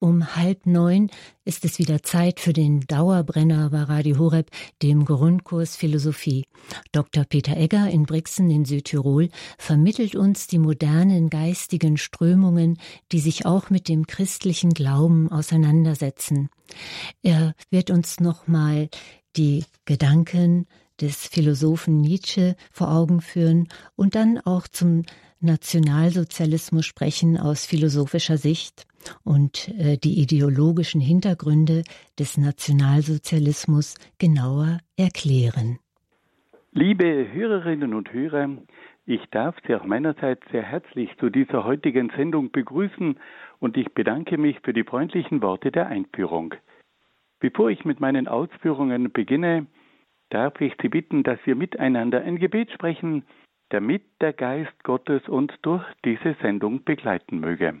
Um halb neun ist es wieder Zeit für den Dauerbrenner bei Radio Horeb, dem Grundkurs Philosophie. Dr. Peter Egger in Brixen in Südtirol vermittelt uns die modernen geistigen Strömungen, die sich auch mit dem christlichen Glauben auseinandersetzen. Er wird uns nochmal die Gedanken des Philosophen Nietzsche vor Augen führen und dann auch zum Nationalsozialismus sprechen aus philosophischer Sicht und äh, die ideologischen Hintergründe des Nationalsozialismus genauer erklären. Liebe Hörerinnen und Hörer, ich darf Sie auch meinerseits sehr herzlich zu dieser heutigen Sendung begrüßen und ich bedanke mich für die freundlichen Worte der Einführung. Bevor ich mit meinen Ausführungen beginne, darf ich Sie bitten, dass wir miteinander ein Gebet sprechen, damit der Geist Gottes uns durch diese Sendung begleiten möge.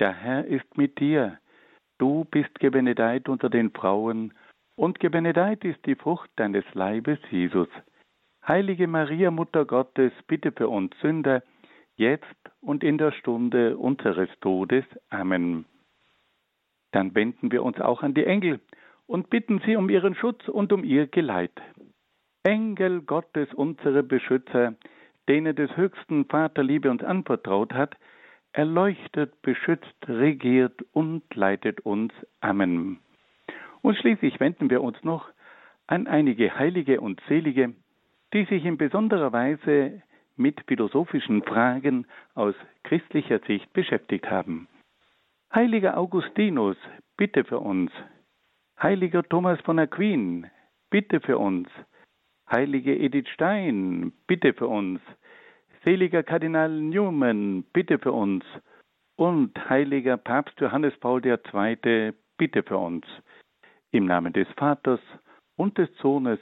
der Herr ist mit dir. Du bist gebenedeit unter den Frauen, und gebenedeit ist die Frucht deines Leibes, Jesus. Heilige Maria, Mutter Gottes, bitte für uns Sünder, jetzt und in der Stunde unseres Todes. Amen. Dann wenden wir uns auch an die Engel und bitten sie um ihren Schutz und um ihr Geleit. Engel Gottes, unsere Beschützer, denen des höchsten Vater Liebe uns anvertraut hat, erleuchtet, beschützt, regiert und leitet uns. Amen. Und schließlich wenden wir uns noch an einige Heilige und Selige, die sich in besonderer Weise mit philosophischen Fragen aus christlicher Sicht beschäftigt haben. Heiliger Augustinus, bitte für uns. Heiliger Thomas von Aquin, bitte für uns. Heilige Edith Stein, bitte für uns. Seliger Kardinal Newman, bitte für uns. Und heiliger Papst Johannes Paul II, bitte für uns. Im Namen des Vaters und des Sohnes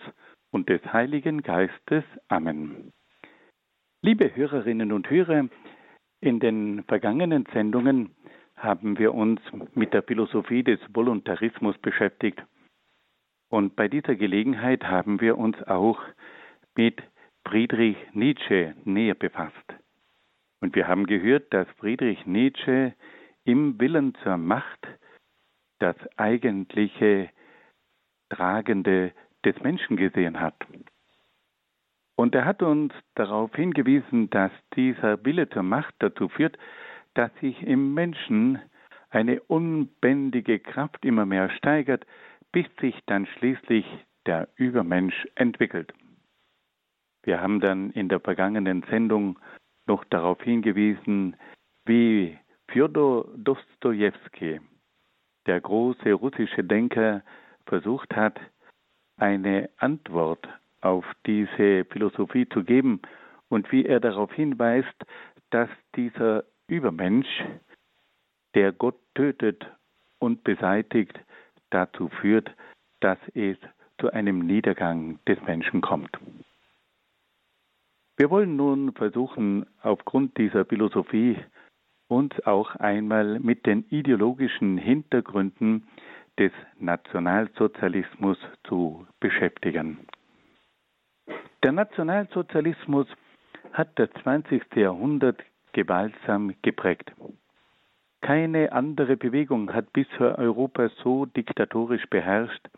und des Heiligen Geistes. Amen. Liebe Hörerinnen und Hörer, in den vergangenen Sendungen haben wir uns mit der Philosophie des Voluntarismus beschäftigt. Und bei dieser Gelegenheit haben wir uns auch mit Friedrich Nietzsche näher befasst. Und wir haben gehört, dass Friedrich Nietzsche im Willen zur Macht das eigentliche Tragende des Menschen gesehen hat. Und er hat uns darauf hingewiesen, dass dieser Wille zur Macht dazu führt, dass sich im Menschen eine unbändige Kraft immer mehr steigert, bis sich dann schließlich der Übermensch entwickelt. Wir haben dann in der vergangenen Sendung noch darauf hingewiesen, wie Fjodor Dostojewski, der große russische Denker, versucht hat, eine Antwort auf diese Philosophie zu geben und wie er darauf hinweist, dass dieser Übermensch, der Gott tötet und beseitigt, dazu führt, dass es zu einem Niedergang des Menschen kommt. Wir wollen nun versuchen, aufgrund dieser Philosophie uns auch einmal mit den ideologischen Hintergründen des Nationalsozialismus zu beschäftigen. Der Nationalsozialismus hat das 20. Jahrhundert gewaltsam geprägt. Keine andere Bewegung hat bisher Europa so diktatorisch beherrscht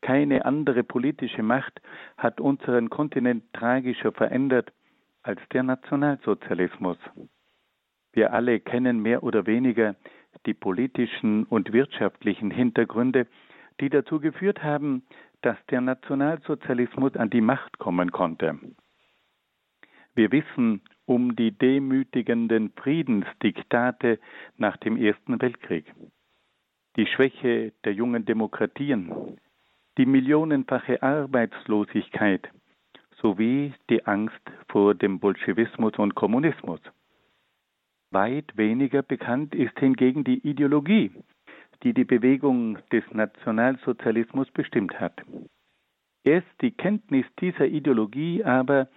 keine andere politische Macht hat unseren Kontinent tragischer verändert als der Nationalsozialismus. Wir alle kennen mehr oder weniger die politischen und wirtschaftlichen Hintergründe, die dazu geführt haben, dass der Nationalsozialismus an die Macht kommen konnte. Wir wissen um die demütigenden Friedensdiktate nach dem Ersten Weltkrieg, die Schwäche der jungen Demokratien, die millionenfache Arbeitslosigkeit sowie die Angst vor dem Bolschewismus und Kommunismus. Weit weniger bekannt ist hingegen die Ideologie, die die Bewegung des Nationalsozialismus bestimmt hat. Erst die Kenntnis dieser Ideologie aber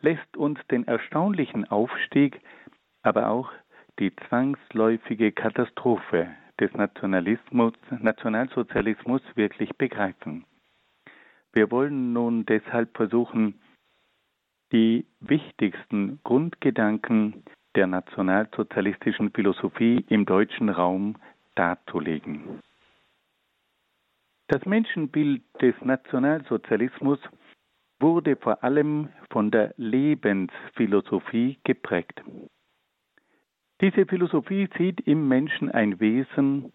lässt uns den erstaunlichen Aufstieg, aber auch die zwangsläufige Katastrophe des Nationalismus, Nationalsozialismus wirklich begreifen. Wir wollen nun deshalb versuchen, die wichtigsten Grundgedanken der nationalsozialistischen Philosophie im deutschen Raum darzulegen. Das Menschenbild des Nationalsozialismus wurde vor allem von der Lebensphilosophie geprägt. Diese Philosophie sieht im Menschen ein Wesen,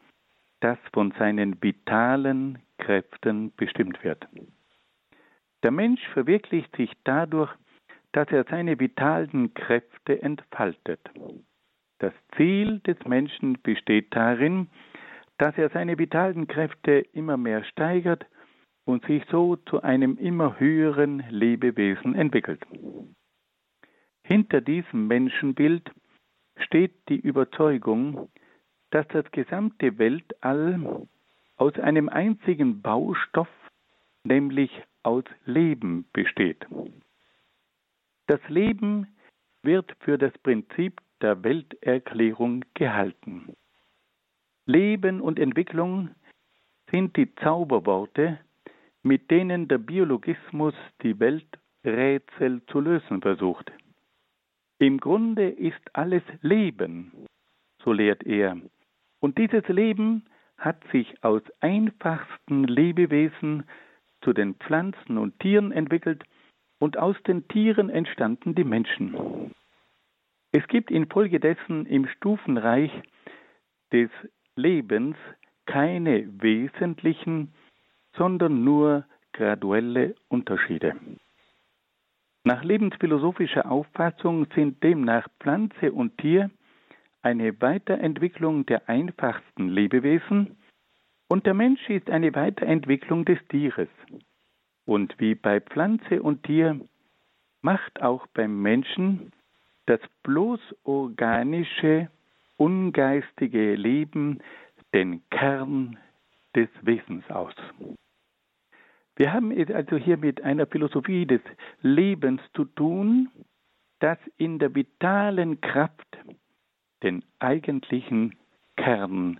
das von seinen vitalen Kräften bestimmt wird. Der Mensch verwirklicht sich dadurch, dass er seine vitalen Kräfte entfaltet. Das Ziel des Menschen besteht darin, dass er seine vitalen Kräfte immer mehr steigert und sich so zu einem immer höheren Lebewesen entwickelt. Hinter diesem Menschenbild steht die Überzeugung, dass das gesamte Weltall aus einem einzigen Baustoff, nämlich aus Leben besteht. Das Leben wird für das Prinzip der Welterklärung gehalten. Leben und Entwicklung sind die Zauberworte, mit denen der Biologismus die Welträtsel zu lösen versucht. Im Grunde ist alles Leben, so lehrt er. Und dieses Leben hat sich aus einfachsten Lebewesen zu den Pflanzen und Tieren entwickelt und aus den Tieren entstanden die Menschen. Es gibt infolgedessen im Stufenreich des Lebens keine wesentlichen, sondern nur graduelle Unterschiede. Nach lebensphilosophischer Auffassung sind demnach Pflanze und Tier eine Weiterentwicklung der einfachsten Lebewesen und der Mensch ist eine Weiterentwicklung des Tieres. Und wie bei Pflanze und Tier macht auch beim Menschen das bloß organische ungeistige Leben den Kern des Wesens aus. Wir haben es also hier mit einer Philosophie des Lebens zu tun, das in der vitalen Kraft den eigentlichen Kern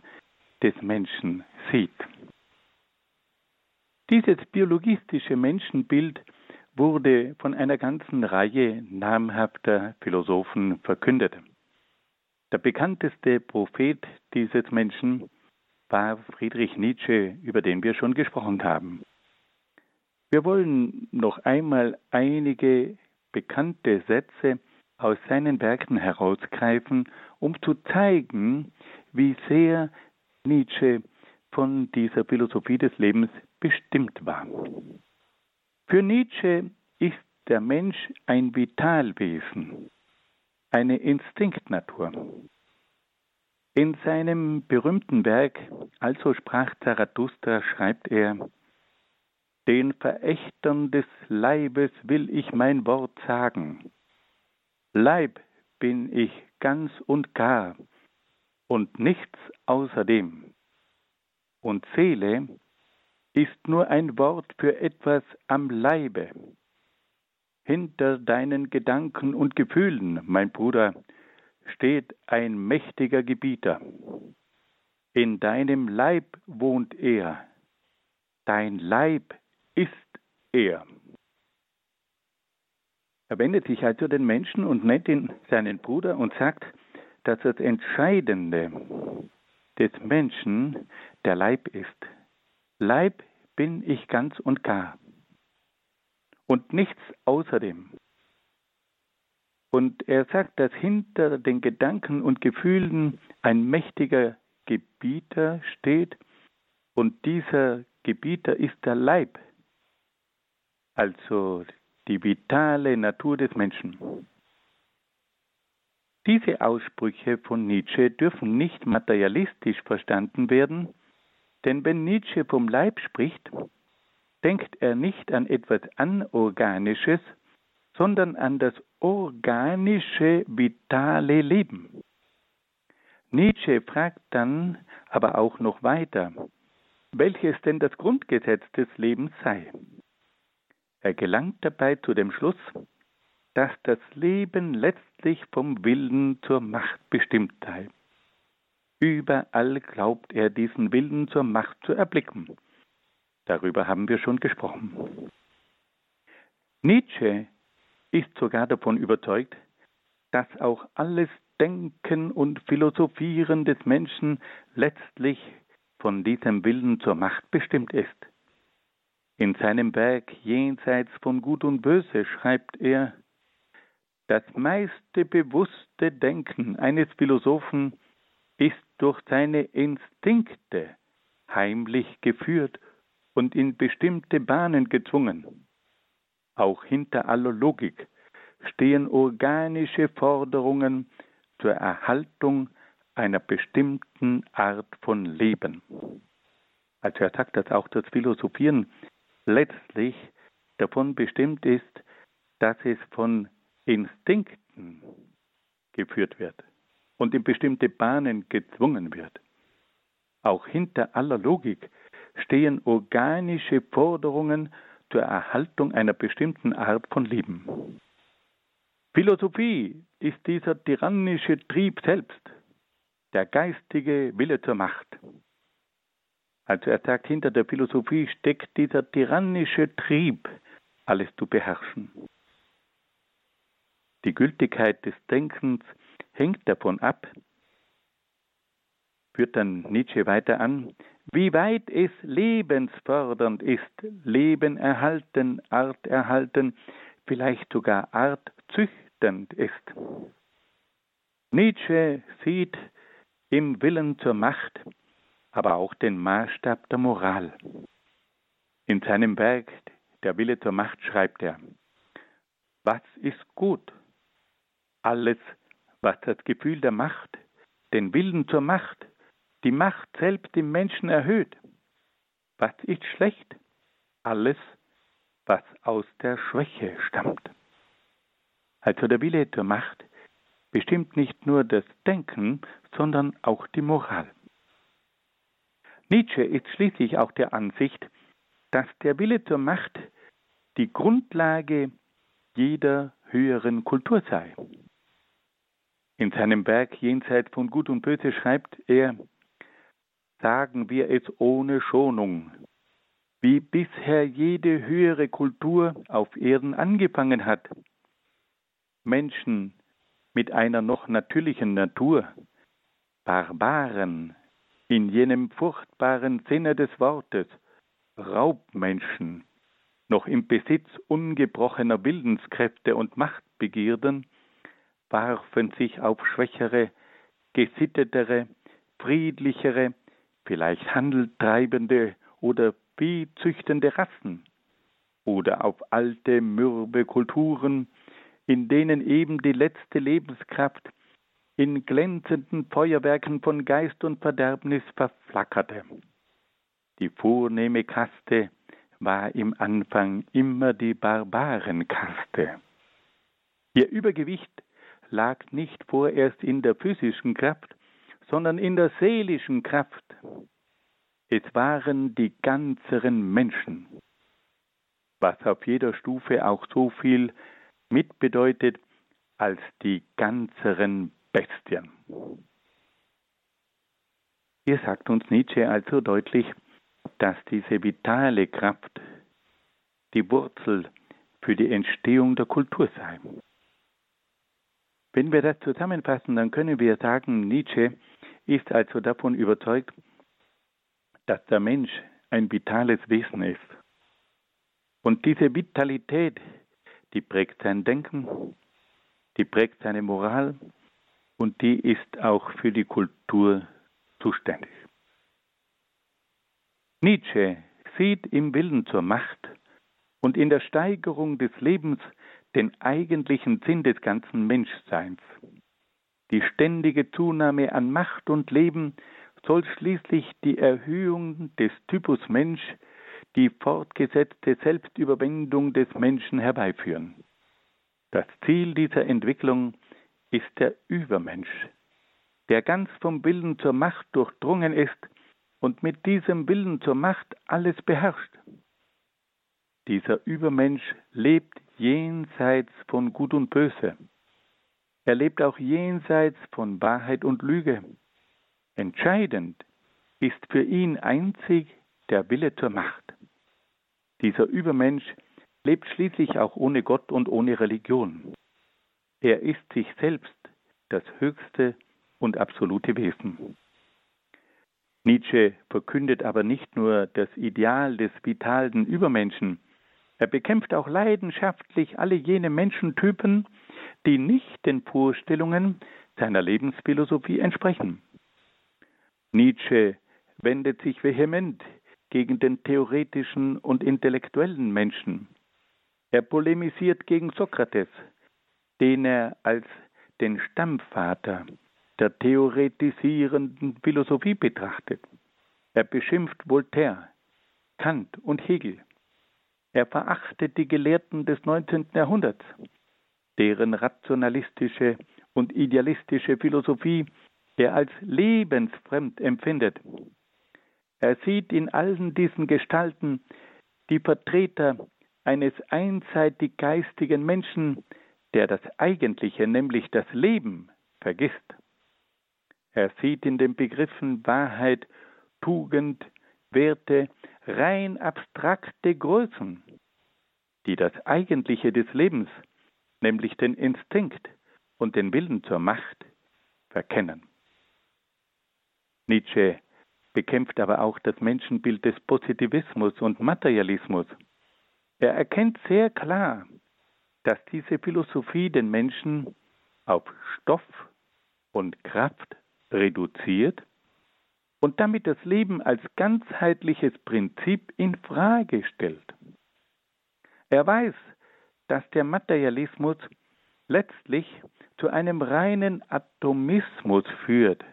des Menschen sieht. Dieses biologistische Menschenbild wurde von einer ganzen Reihe namhafter Philosophen verkündet. Der bekannteste Prophet dieses Menschen war Friedrich Nietzsche, über den wir schon gesprochen haben. Wir wollen noch einmal einige bekannte Sätze aus seinen Werken herausgreifen, um zu zeigen, wie sehr Nietzsche von dieser Philosophie des Lebens bestimmt war. Für Nietzsche ist der Mensch ein Vitalwesen, eine Instinktnatur. In seinem berühmten Werk Also sprach Zarathustra schreibt er, den Verächtern des Leibes will ich mein Wort sagen. Leib bin ich ganz und gar und nichts außerdem. Und Seele ist nur ein Wort für etwas am Leibe, hinter deinen Gedanken und Gefühlen, mein Bruder, steht ein mächtiger Gebieter. In deinem Leib wohnt er. Dein Leib ist er. Er wendet sich also den Menschen und nennt ihn seinen Bruder und sagt, dass das Entscheidende des Menschen der Leib ist. Leib bin ich ganz und gar und nichts außerdem. Und er sagt, dass hinter den Gedanken und Gefühlen ein mächtiger Gebieter steht und dieser Gebieter ist der Leib, also die vitale Natur des Menschen. Diese Aussprüche von Nietzsche dürfen nicht materialistisch verstanden werden, denn wenn Nietzsche vom Leib spricht, denkt er nicht an etwas Anorganisches, sondern an das organische, vitale Leben. Nietzsche fragt dann aber auch noch weiter, welches denn das Grundgesetz des Lebens sei. Er gelangt dabei zu dem Schluss, dass das Leben letztlich vom Willen zur Macht bestimmt sei. Überall glaubt er diesen Willen zur Macht zu erblicken. Darüber haben wir schon gesprochen. Nietzsche ist sogar davon überzeugt, dass auch alles Denken und Philosophieren des Menschen letztlich von diesem Willen zur Macht bestimmt ist. In seinem Werk Jenseits von Gut und Böse schreibt er, das meiste bewusste Denken eines Philosophen ist durch seine Instinkte heimlich geführt und in bestimmte Bahnen gezwungen. Auch hinter aller Logik stehen organische Forderungen zur Erhaltung einer bestimmten Art von Leben. Also er sagt, dass auch das Philosophieren letztlich davon bestimmt ist, dass es von Instinkten geführt wird und in bestimmte Bahnen gezwungen wird. Auch hinter aller Logik stehen organische Forderungen zur Erhaltung einer bestimmten Art von Leben. Philosophie ist dieser tyrannische Trieb selbst, der geistige Wille zur Macht. Also er sagt, hinter der Philosophie steckt dieser tyrannische Trieb, alles zu beherrschen. Die Gültigkeit des Denkens hängt davon ab, führt dann Nietzsche weiter an, wie weit es lebensfördernd ist, Leben erhalten, Art erhalten, vielleicht sogar artzüchtend ist. Nietzsche sieht im Willen zur Macht aber auch den Maßstab der Moral. In seinem Werk Der Wille zur Macht schreibt er, was ist gut? Alles, was das Gefühl der Macht, den Willen zur Macht, die Macht selbst im Menschen erhöht. Was ist schlecht? Alles, was aus der Schwäche stammt. Also der Wille zur Macht bestimmt nicht nur das Denken, sondern auch die Moral. Nietzsche ist schließlich auch der Ansicht, dass der Wille zur Macht die Grundlage jeder höheren Kultur sei. In seinem Werk Jenseits von Gut und Böse schreibt er, sagen wir es ohne Schonung, wie bisher jede höhere Kultur auf Erden angefangen hat. Menschen mit einer noch natürlichen Natur, Barbaren in jenem furchtbaren Sinne des Wortes, Raubmenschen, noch im Besitz ungebrochener Willenskräfte und Machtbegierden, warfen sich auf schwächere, gesittetere, friedlichere, vielleicht handeltreibende oder viehzüchtende Rassen oder auf alte, mürbe Kulturen, in denen eben die letzte Lebenskraft in glänzenden Feuerwerken von Geist und Verderbnis verflackerte. Die vornehme Kaste war im Anfang immer die Barbarenkaste. Ihr Übergewicht lag nicht vorerst in der physischen Kraft, sondern in der seelischen Kraft. Es waren die ganzeren Menschen, was auf jeder Stufe auch so viel mitbedeutet als die ganzeren Bestien. Hier sagt uns Nietzsche also deutlich, dass diese vitale Kraft die Wurzel für die Entstehung der Kultur sei. Wenn wir das zusammenfassen, dann können wir sagen, Nietzsche ist also davon überzeugt, dass der Mensch ein vitales Wesen ist. Und diese Vitalität, die prägt sein Denken, die prägt seine Moral und die ist auch für die Kultur zuständig. Nietzsche sieht im Willen zur Macht und in der Steigerung des Lebens den eigentlichen Sinn des ganzen Menschseins. Die ständige Zunahme an Macht und Leben soll schließlich die Erhöhung des Typus Mensch, die fortgesetzte Selbstüberwindung des Menschen herbeiführen. Das Ziel dieser Entwicklung ist der Übermensch, der ganz vom Willen zur Macht durchdrungen ist und mit diesem Willen zur Macht alles beherrscht. Dieser Übermensch lebt jenseits von Gut und Böse. Er lebt auch jenseits von Wahrheit und Lüge. Entscheidend ist für ihn einzig der Wille zur Macht. Dieser Übermensch lebt schließlich auch ohne Gott und ohne Religion. Er ist sich selbst das höchste und absolute Wesen. Nietzsche verkündet aber nicht nur das Ideal des vitalen Übermenschen, er bekämpft auch leidenschaftlich alle jene Menschentypen, die nicht den Vorstellungen seiner Lebensphilosophie entsprechen. Nietzsche wendet sich vehement gegen den theoretischen und intellektuellen Menschen. Er polemisiert gegen Sokrates, den er als den Stammvater der theoretisierenden Philosophie betrachtet. Er beschimpft Voltaire, Kant und Hegel. Er verachtet die Gelehrten des 19. Jahrhunderts, deren rationalistische und idealistische Philosophie er als lebensfremd empfindet. Er sieht in allen diesen Gestalten die Vertreter eines einseitig geistigen Menschen, der das Eigentliche, nämlich das Leben, vergisst. Er sieht in den Begriffen Wahrheit, Tugend, Werte rein abstrakte Größen, die das Eigentliche des Lebens, nämlich den Instinkt und den Willen zur Macht, verkennen. Nietzsche bekämpft aber auch das Menschenbild des Positivismus und Materialismus. Er erkennt sehr klar, dass diese Philosophie den Menschen auf Stoff und Kraft reduziert und damit das Leben als ganzheitliches Prinzip in Frage stellt. Er weiß, dass der Materialismus letztlich zu einem reinen Atomismus führt,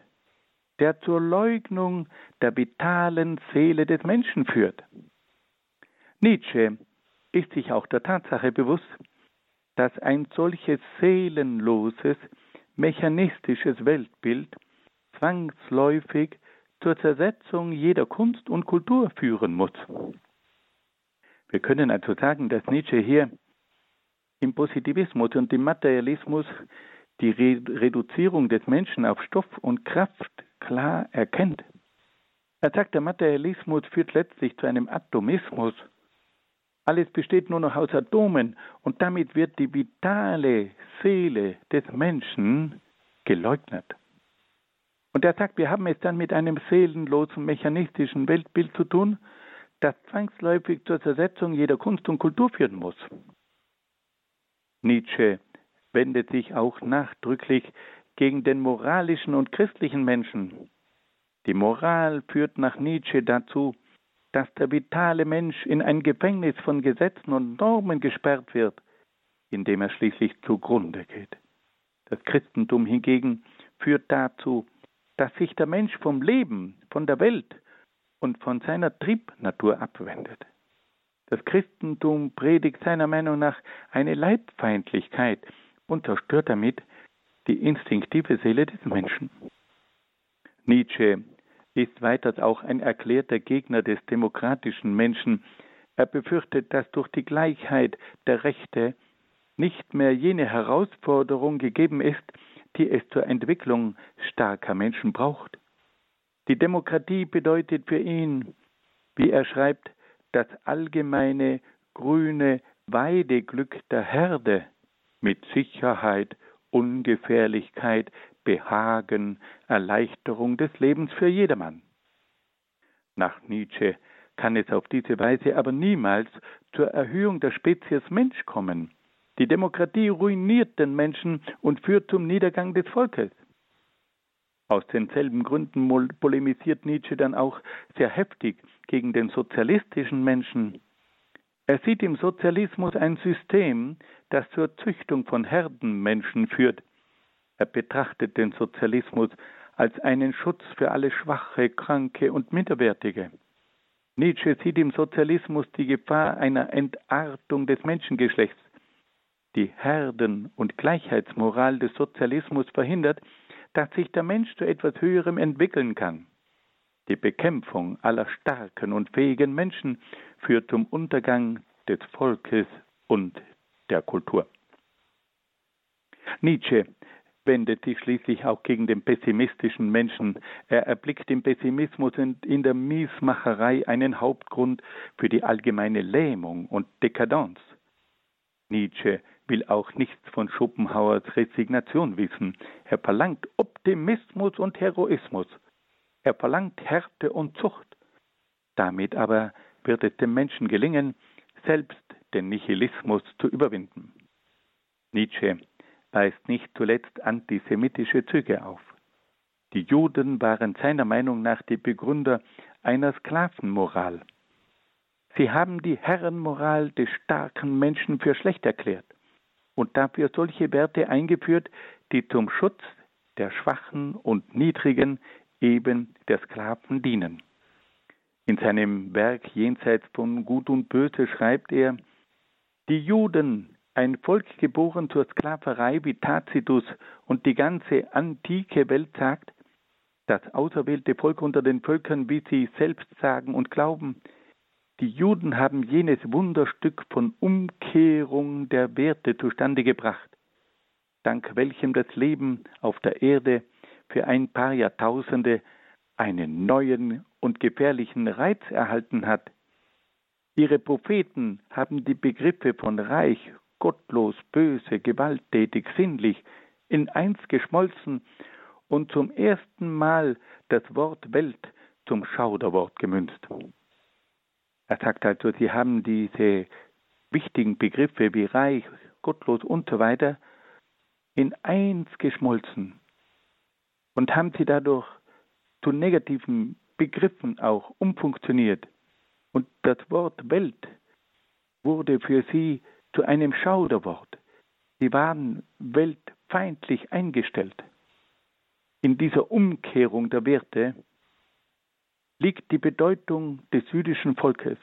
der zur Leugnung der vitalen Seele des Menschen führt. Nietzsche ist sich auch der Tatsache bewusst, dass ein solches seelenloses, mechanistisches Weltbild zwangsläufig zur Zersetzung jeder Kunst und Kultur führen muss. Wir können also sagen, dass Nietzsche hier im Positivismus und im Materialismus die Re Reduzierung des Menschen auf Stoff und Kraft klar erkennt. Er sagt, der Materialismus führt letztlich zu einem Atomismus. Alles besteht nur noch aus Atomen und damit wird die vitale Seele des Menschen geleugnet. Und er sagt, wir haben es dann mit einem seelenlosen, mechanistischen Weltbild zu tun, das zwangsläufig zur Zersetzung jeder Kunst und Kultur führen muss. Nietzsche wendet sich auch nachdrücklich gegen den moralischen und christlichen Menschen. Die Moral führt nach Nietzsche dazu, dass der vitale Mensch in ein Gefängnis von Gesetzen und Normen gesperrt wird, in dem er schließlich zugrunde geht. Das Christentum hingegen führt dazu, dass sich der Mensch vom Leben, von der Welt und von seiner Triebnatur abwendet. Das Christentum predigt seiner Meinung nach eine Leibfeindlichkeit und zerstört damit die instinktive Seele des Menschen. Nietzsche ist weiters auch ein erklärter Gegner des demokratischen Menschen. Er befürchtet, dass durch die Gleichheit der Rechte nicht mehr jene Herausforderung gegeben ist, die es zur Entwicklung starker Menschen braucht. Die Demokratie bedeutet für ihn, wie er schreibt, das allgemeine grüne Weideglück der Herde mit Sicherheit, Ungefährlichkeit, Behagen, Erleichterung des Lebens für jedermann. Nach Nietzsche kann es auf diese Weise aber niemals zur Erhöhung der Spezies Mensch kommen. Die Demokratie ruiniert den Menschen und führt zum Niedergang des Volkes. Aus denselben Gründen polemisiert Nietzsche dann auch sehr heftig gegen den sozialistischen Menschen. Er sieht im Sozialismus ein System, das zur Züchtung von Herdenmenschen führt. Er betrachtet den Sozialismus als einen Schutz für alle Schwache, Kranke und Minderwertige. Nietzsche sieht im Sozialismus die Gefahr einer Entartung des Menschengeschlechts. Die Herden- und Gleichheitsmoral des Sozialismus verhindert, dass sich der Mensch zu etwas Höherem entwickeln kann. Die Bekämpfung aller starken und fähigen Menschen führt zum Untergang des Volkes und der Kultur. Nietzsche wendet sich schließlich auch gegen den pessimistischen Menschen. Er erblickt im Pessimismus und in der Miesmacherei einen Hauptgrund für die allgemeine Lähmung und Dekadenz. Nietzsche will auch nichts von Schopenhauers Resignation wissen. Er verlangt Optimismus und Heroismus. Er verlangt Härte und Zucht. Damit aber wird es dem Menschen gelingen, selbst den Nihilismus zu überwinden. Nietzsche weist nicht zuletzt antisemitische Züge auf. Die Juden waren seiner Meinung nach die Begründer einer Sklavenmoral. Sie haben die Herrenmoral des starken Menschen für schlecht erklärt und dafür solche Werte eingeführt, die zum Schutz der Schwachen und Niedrigen eben der Sklaven dienen. In seinem Werk Jenseits von Gut und Böse schreibt er, die Juden ein Volk geboren zur Sklaverei wie Tacitus und die ganze antike Welt sagt, das auserwählte Volk unter den Völkern, wie sie selbst sagen und glauben, die Juden haben jenes Wunderstück von Umkehrung der Werte zustande gebracht, dank welchem das Leben auf der Erde für ein paar Jahrtausende einen neuen und gefährlichen Reiz erhalten hat. Ihre Propheten haben die Begriffe von Reich gottlos, böse, gewalttätig, sinnlich in eins geschmolzen und zum ersten Mal das Wort Welt zum Schauderwort gemünzt. Er sagt also, sie haben diese wichtigen Begriffe wie reich, gottlos und so weiter in eins geschmolzen und haben sie dadurch zu negativen Begriffen auch umfunktioniert. Und das Wort Welt wurde für sie zu einem Schauderwort. Sie waren weltfeindlich eingestellt. In dieser Umkehrung der Werte liegt die Bedeutung des jüdischen Volkes.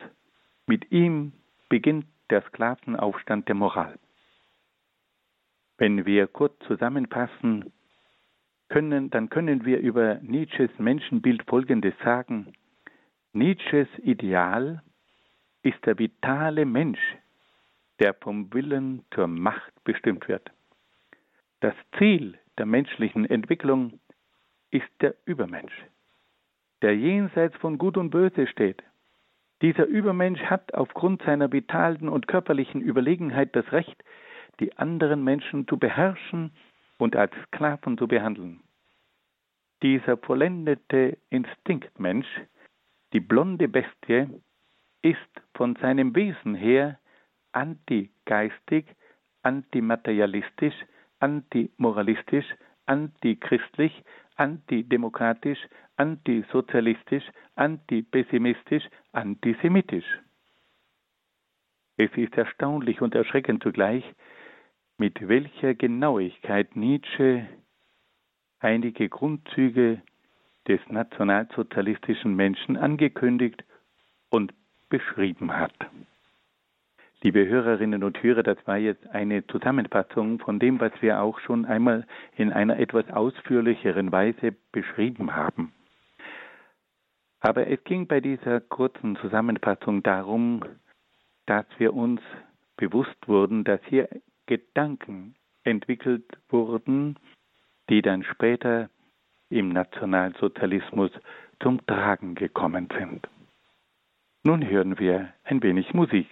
Mit ihm beginnt der Sklavenaufstand der Moral. Wenn wir kurz zusammenfassen können, dann können wir über Nietzsches Menschenbild Folgendes sagen. Nietzsches Ideal ist der vitale Mensch, der vom Willen zur Macht bestimmt wird. Das Ziel der menschlichen Entwicklung ist der Übermensch, der jenseits von Gut und Böse steht. Dieser Übermensch hat aufgrund seiner vitalen und körperlichen Überlegenheit das Recht, die anderen Menschen zu beherrschen und als Sklaven zu behandeln. Dieser vollendete Instinktmensch, die blonde Bestie, ist von seinem Wesen her antigeistig, antimaterialistisch, antimoralistisch, antichristlich, antidemokratisch, antisozialistisch, antipessimistisch, antisemitisch. Es ist erstaunlich und erschreckend zugleich, mit welcher Genauigkeit Nietzsche einige Grundzüge des nationalsozialistischen Menschen angekündigt und beschrieben hat. Liebe Hörerinnen und Hörer, das war jetzt eine Zusammenfassung von dem, was wir auch schon einmal in einer etwas ausführlicheren Weise beschrieben haben. Aber es ging bei dieser kurzen Zusammenfassung darum, dass wir uns bewusst wurden, dass hier Gedanken entwickelt wurden, die dann später im Nationalsozialismus zum Tragen gekommen sind. Nun hören wir ein wenig Musik.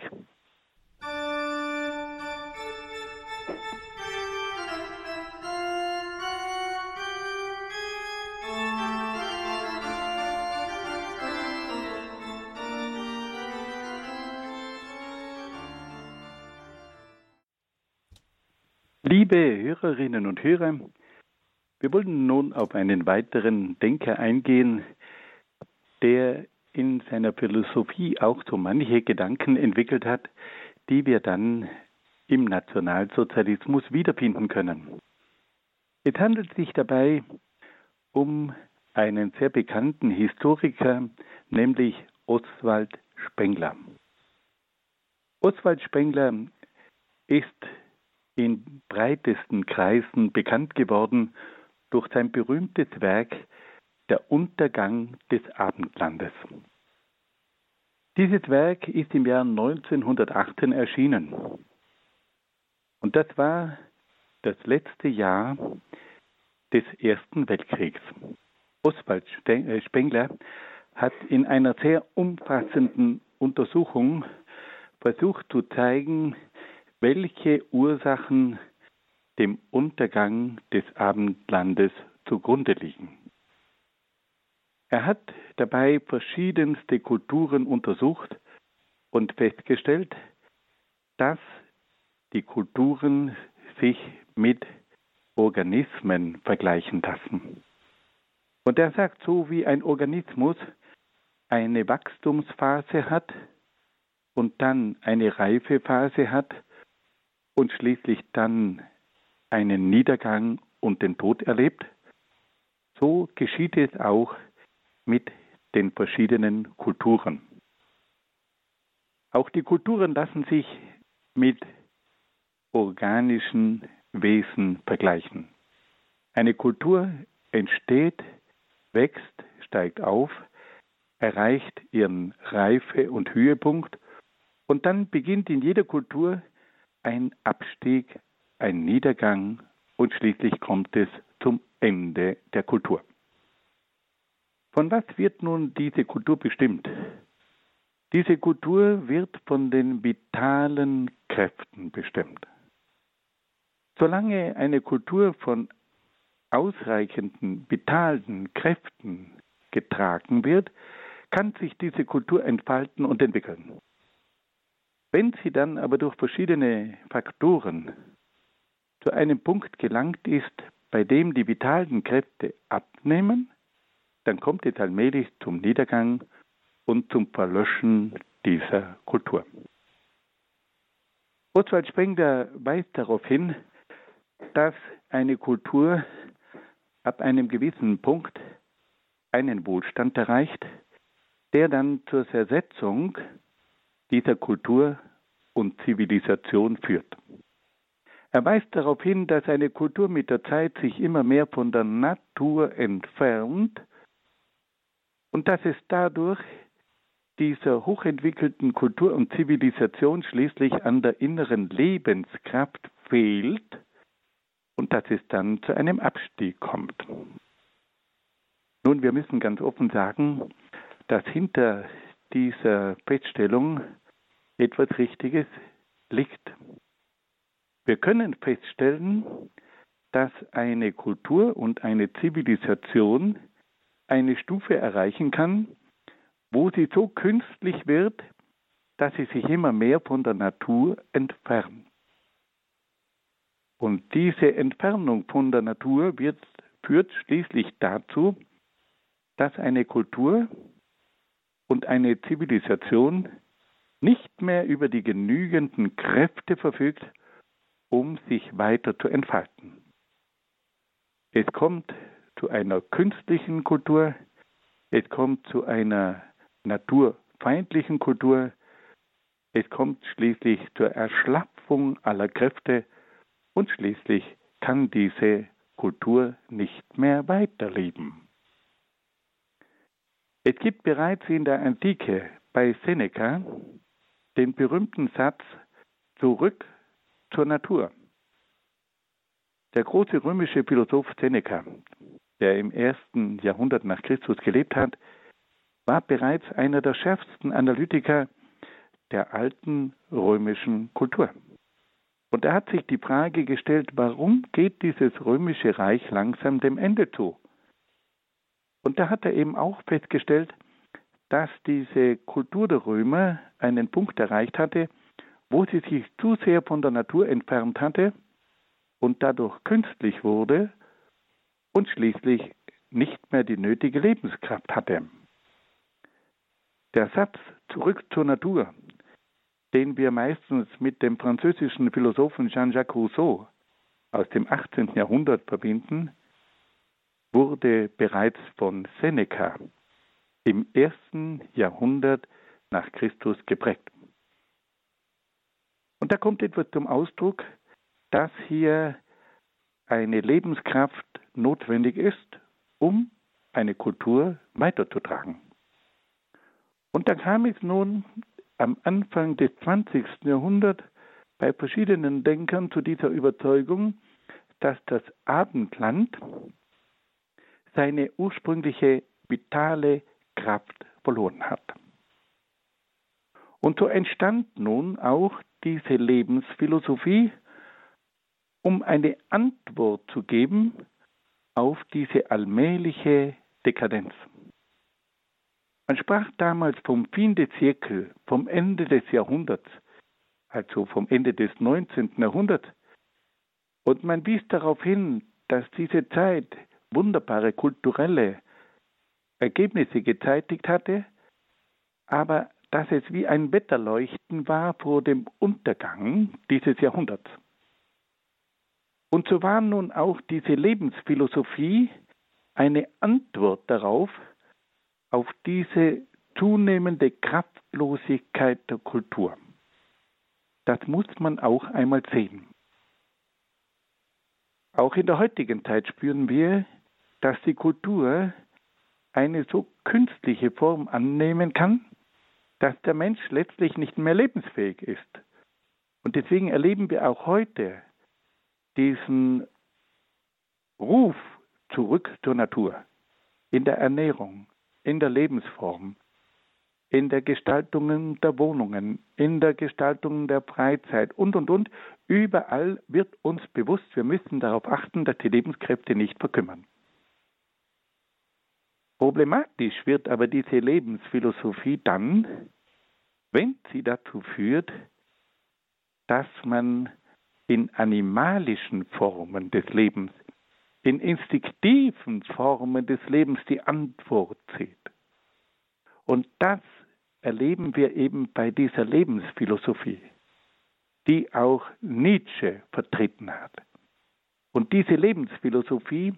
Liebe Hörerinnen und Hörer, wir wollen nun auf einen weiteren Denker eingehen, der in seiner Philosophie auch so manche Gedanken entwickelt hat, die wir dann im Nationalsozialismus wiederfinden können. Es handelt sich dabei um einen sehr bekannten Historiker, nämlich Oswald Spengler. Oswald Spengler ist in breitesten Kreisen bekannt geworden durch sein berühmtes Werk Der Untergang des Abendlandes. Dieses Werk ist im Jahr 1918 erschienen. Und das war das letzte Jahr des Ersten Weltkriegs. Oswald äh, Spengler hat in einer sehr umfassenden Untersuchung versucht zu zeigen, welche Ursachen dem Untergang des Abendlandes zugrunde liegen. Er hat dabei verschiedenste Kulturen untersucht und festgestellt, dass die Kulturen sich mit Organismen vergleichen lassen. Und er sagt, so wie ein Organismus eine Wachstumsphase hat und dann eine Reifephase hat und schließlich dann einen Niedergang und den Tod erlebt, so geschieht es auch mit den verschiedenen Kulturen. Auch die Kulturen lassen sich mit organischen Wesen vergleichen. Eine Kultur entsteht, wächst, steigt auf, erreicht ihren Reife- und Höhepunkt und dann beginnt in jeder Kultur ein Abstieg, ein Niedergang und schließlich kommt es zum Ende der Kultur. Von was wird nun diese Kultur bestimmt? Diese Kultur wird von den vitalen Kräften bestimmt. Solange eine Kultur von ausreichenden vitalen Kräften getragen wird, kann sich diese Kultur entfalten und entwickeln. Wenn sie dann aber durch verschiedene Faktoren zu einem Punkt gelangt ist, bei dem die vitalen Kräfte abnehmen, dann kommt es allmählich zum Niedergang und zum Verlöschen dieser Kultur. Oswald Spengler weist darauf hin, dass eine Kultur ab einem gewissen Punkt einen Wohlstand erreicht, der dann zur Zersetzung dieser Kultur und Zivilisation führt. Er weist darauf hin, dass eine Kultur mit der Zeit sich immer mehr von der Natur entfernt und dass es dadurch dieser hochentwickelten Kultur und Zivilisation schließlich an der inneren Lebenskraft fehlt und dass es dann zu einem Abstieg kommt. Nun, wir müssen ganz offen sagen, dass hinter dieser Feststellung etwas Richtiges liegt. Wir können feststellen, dass eine Kultur und eine Zivilisation eine Stufe erreichen kann, wo sie so künstlich wird, dass sie sich immer mehr von der Natur entfernt. Und diese Entfernung von der Natur wird, führt schließlich dazu, dass eine Kultur und eine Zivilisation nicht mehr über die genügenden Kräfte verfügt, um sich weiter zu entfalten. Es kommt zu einer künstlichen Kultur, es kommt zu einer naturfeindlichen Kultur, es kommt schließlich zur Erschlaffung aller Kräfte und schließlich kann diese Kultur nicht mehr weiterleben. Es gibt bereits in der Antike bei Seneca den berühmten Satz Zurück zur Natur. Der große römische Philosoph Seneca, der im ersten Jahrhundert nach Christus gelebt hat, war bereits einer der schärfsten Analytiker der alten römischen Kultur. Und er hat sich die Frage gestellt, warum geht dieses römische Reich langsam dem Ende zu? Und da hat er eben auch festgestellt, dass diese Kultur der Römer einen Punkt erreicht hatte, wo sie sich zu sehr von der Natur entfernt hatte und dadurch künstlich wurde und schließlich nicht mehr die nötige Lebenskraft hatte. Der Satz zurück zur Natur, den wir meistens mit dem französischen Philosophen Jean-Jacques Rousseau aus dem 18. Jahrhundert verbinden, wurde bereits von Seneca im ersten Jahrhundert nach Christus geprägt. Und da kommt etwas zum Ausdruck, dass hier eine Lebenskraft notwendig ist, um eine Kultur weiterzutragen. Und da kam es nun am Anfang des 20. Jahrhunderts bei verschiedenen Denkern zu dieser Überzeugung, dass das Abendland seine ursprüngliche vitale Kraft verloren hat. Und so entstand nun auch diese Lebensphilosophie, um eine Antwort zu geben auf diese allmähliche Dekadenz. Man sprach damals vom Fin des Zirkel, vom Ende des Jahrhunderts, also vom Ende des 19. Jahrhunderts. Und man wies darauf hin, dass diese Zeit wunderbare kulturelle Ergebnisse gezeitigt hatte, aber dass es wie ein Wetterleuchten war vor dem Untergang dieses Jahrhunderts. Und so war nun auch diese Lebensphilosophie eine Antwort darauf, auf diese zunehmende Kraftlosigkeit der Kultur. Das muss man auch einmal sehen. Auch in der heutigen Zeit spüren wir, dass die Kultur eine so künstliche Form annehmen kann, dass der Mensch letztlich nicht mehr lebensfähig ist. Und deswegen erleben wir auch heute diesen Ruf zurück zur Natur in der Ernährung, in der Lebensform, in der Gestaltung der Wohnungen, in der Gestaltung der Freizeit und, und, und. Überall wird uns bewusst, wir müssen darauf achten, dass die Lebenskräfte nicht verkümmern. Problematisch wird aber diese Lebensphilosophie dann, wenn sie dazu führt, dass man in animalischen Formen des Lebens in instinktiven Formen des Lebens die Antwort sieht. Und das erleben wir eben bei dieser Lebensphilosophie, die auch Nietzsche vertreten hat. Und diese Lebensphilosophie,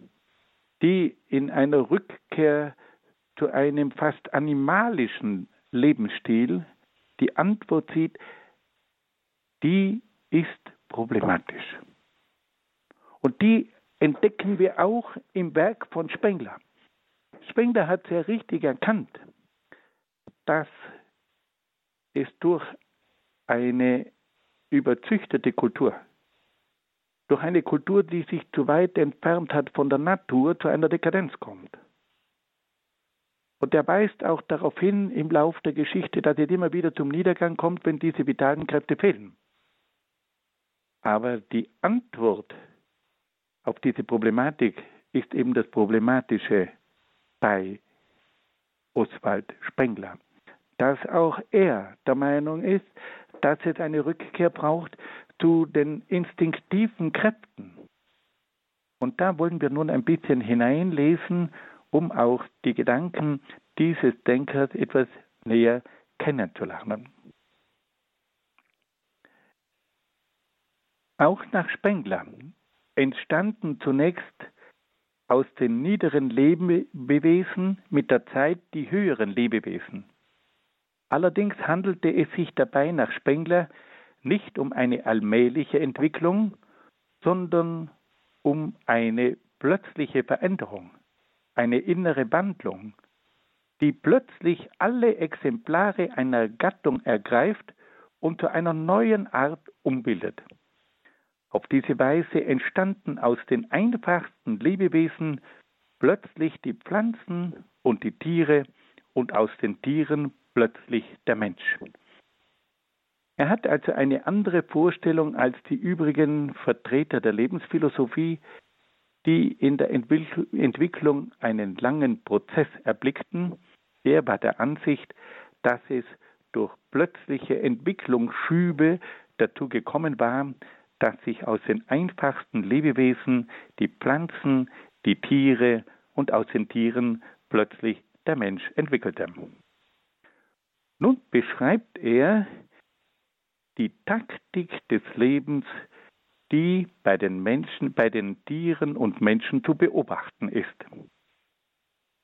die in einer Rückkehr zu einem fast animalischen Lebensstil die Antwort sieht, die ist problematisch. Und die entdecken wir auch im Werk von Spengler. Spengler hat sehr richtig erkannt, dass es durch eine überzüchtete Kultur, durch eine Kultur, die sich zu weit entfernt hat von der Natur, zu einer Dekadenz kommt. Und er weist auch darauf hin im Lauf der Geschichte, dass es immer wieder zum Niedergang kommt, wenn diese vitalen Kräfte fehlen. Aber die Antwort auf diese Problematik ist eben das Problematische bei Oswald Spengler, dass auch er der Meinung ist, dass es eine Rückkehr braucht zu den instinktiven Kräften. Und da wollen wir nun ein bisschen hineinlesen, um auch die Gedanken dieses Denkers etwas näher kennenzulernen. Auch nach Spengler entstanden zunächst aus den niederen Lebewesen mit der Zeit die höheren Lebewesen. Allerdings handelte es sich dabei nach Spengler nicht um eine allmähliche Entwicklung, sondern um eine plötzliche Veränderung, eine innere Wandlung, die plötzlich alle Exemplare einer Gattung ergreift und zu einer neuen Art umbildet. Auf diese Weise entstanden aus den einfachsten Lebewesen plötzlich die Pflanzen und die Tiere und aus den Tieren plötzlich der Mensch. Er hat also eine andere Vorstellung als die übrigen Vertreter der Lebensphilosophie, die in der Entwicklung einen langen Prozess erblickten. Er war der Ansicht, dass es durch plötzliche Entwicklungsschübe dazu gekommen war, dass sich aus den einfachsten Lebewesen die Pflanzen, die Tiere und aus den Tieren plötzlich der Mensch entwickelte. Nun beschreibt er die Taktik des Lebens, die bei den Menschen, bei den Tieren und Menschen zu beobachten ist.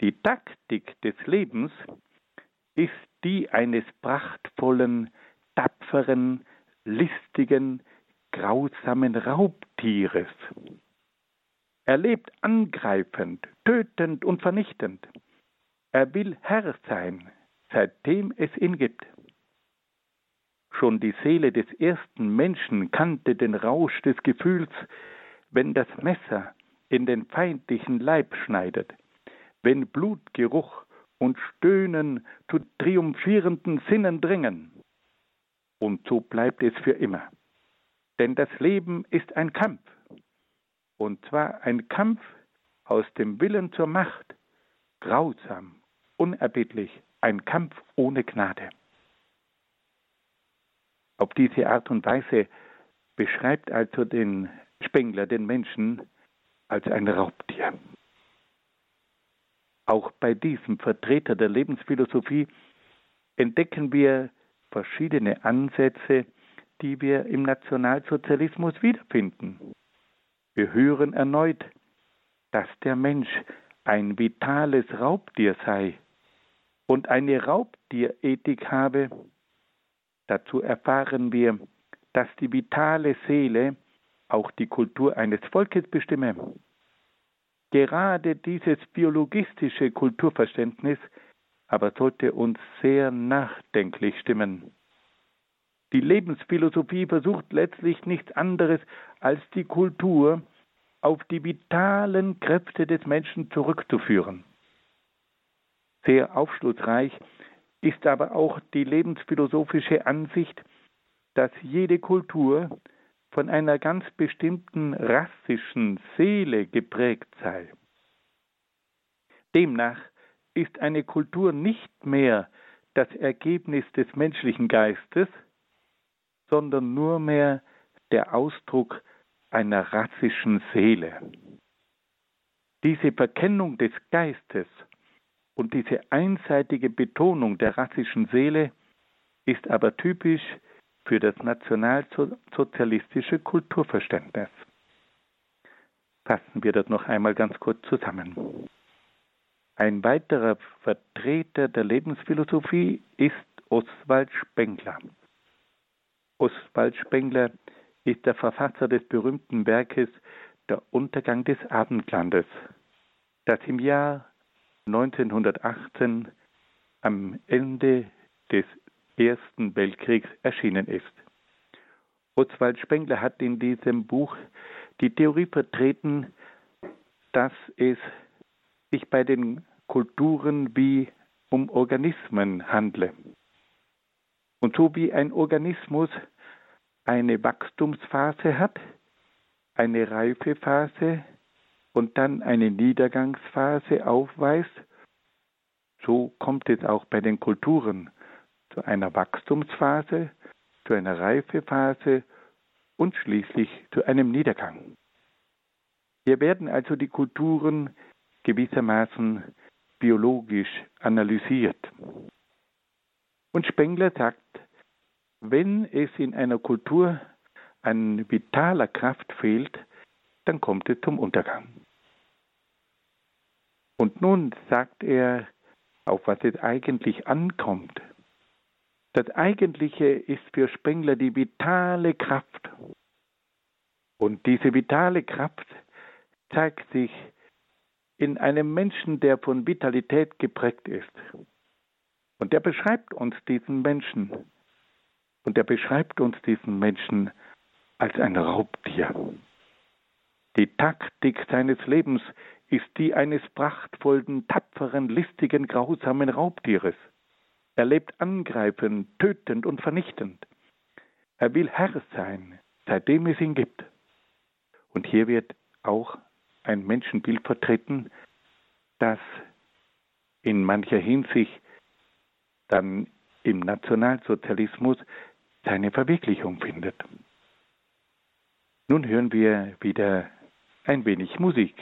Die Taktik des Lebens ist die eines prachtvollen, tapferen, listigen, grausamen Raubtieres. Er lebt angreifend, tötend und vernichtend. Er will Herr sein, seitdem es ihn gibt. Schon die Seele des ersten Menschen kannte den Rausch des Gefühls, wenn das Messer in den feindlichen Leib schneidet, wenn Blutgeruch und Stöhnen zu triumphierenden Sinnen dringen. Und so bleibt es für immer. Denn das Leben ist ein Kampf. Und zwar ein Kampf aus dem Willen zur Macht, grausam, unerbittlich, ein Kampf ohne Gnade. Auf diese Art und Weise beschreibt also den Spengler den Menschen als ein Raubtier. Auch bei diesem Vertreter der Lebensphilosophie entdecken wir verschiedene Ansätze, die wir im Nationalsozialismus wiederfinden. Wir hören erneut, dass der Mensch ein vitales Raubtier sei und eine Raubtierethik habe. Dazu erfahren wir, dass die vitale Seele auch die Kultur eines Volkes bestimme. Gerade dieses biologistische Kulturverständnis aber sollte uns sehr nachdenklich stimmen. Die Lebensphilosophie versucht letztlich nichts anderes als die Kultur auf die vitalen Kräfte des Menschen zurückzuführen. Sehr aufschlussreich ist aber auch die lebensphilosophische Ansicht, dass jede Kultur von einer ganz bestimmten rassischen Seele geprägt sei. Demnach ist eine Kultur nicht mehr das Ergebnis des menschlichen Geistes, sondern nur mehr der Ausdruck einer rassischen Seele. Diese Verkennung des Geistes und diese einseitige Betonung der rassischen Seele ist aber typisch für das nationalsozialistische Kulturverständnis. Fassen wir das noch einmal ganz kurz zusammen. Ein weiterer Vertreter der Lebensphilosophie ist Oswald Spengler. Oswald Spengler ist der Verfasser des berühmten Werkes Der Untergang des Abendlandes, das im Jahr 1918 am Ende des Ersten Weltkriegs erschienen ist. Oswald Spengler hat in diesem Buch die Theorie vertreten, dass es sich bei den Kulturen wie um Organismen handle. Und so wie ein Organismus eine Wachstumsphase hat, eine Reifephase und dann eine Niedergangsphase aufweist, so kommt es auch bei den Kulturen zu einer Wachstumsphase, zu einer Reifephase und schließlich zu einem Niedergang. Hier werden also die Kulturen gewissermaßen biologisch analysiert. Und Spengler sagt, wenn es in einer Kultur an vitaler Kraft fehlt, dann kommt es zum Untergang. Und nun sagt er, auf was es eigentlich ankommt. Das Eigentliche ist für Spengler die vitale Kraft. Und diese vitale Kraft zeigt sich in einem Menschen, der von Vitalität geprägt ist. Und der beschreibt uns diesen Menschen. Und er beschreibt uns diesen Menschen als ein Raubtier. Die Taktik seines Lebens ist die eines prachtvollen, tapferen, listigen, grausamen Raubtieres. Er lebt angreifend, tötend und vernichtend. Er will Herr sein, seitdem es ihn gibt. Und hier wird auch ein Menschenbild vertreten, das in mancher Hinsicht dann im Nationalsozialismus seine Verwirklichung findet. Nun hören wir wieder ein wenig Musik.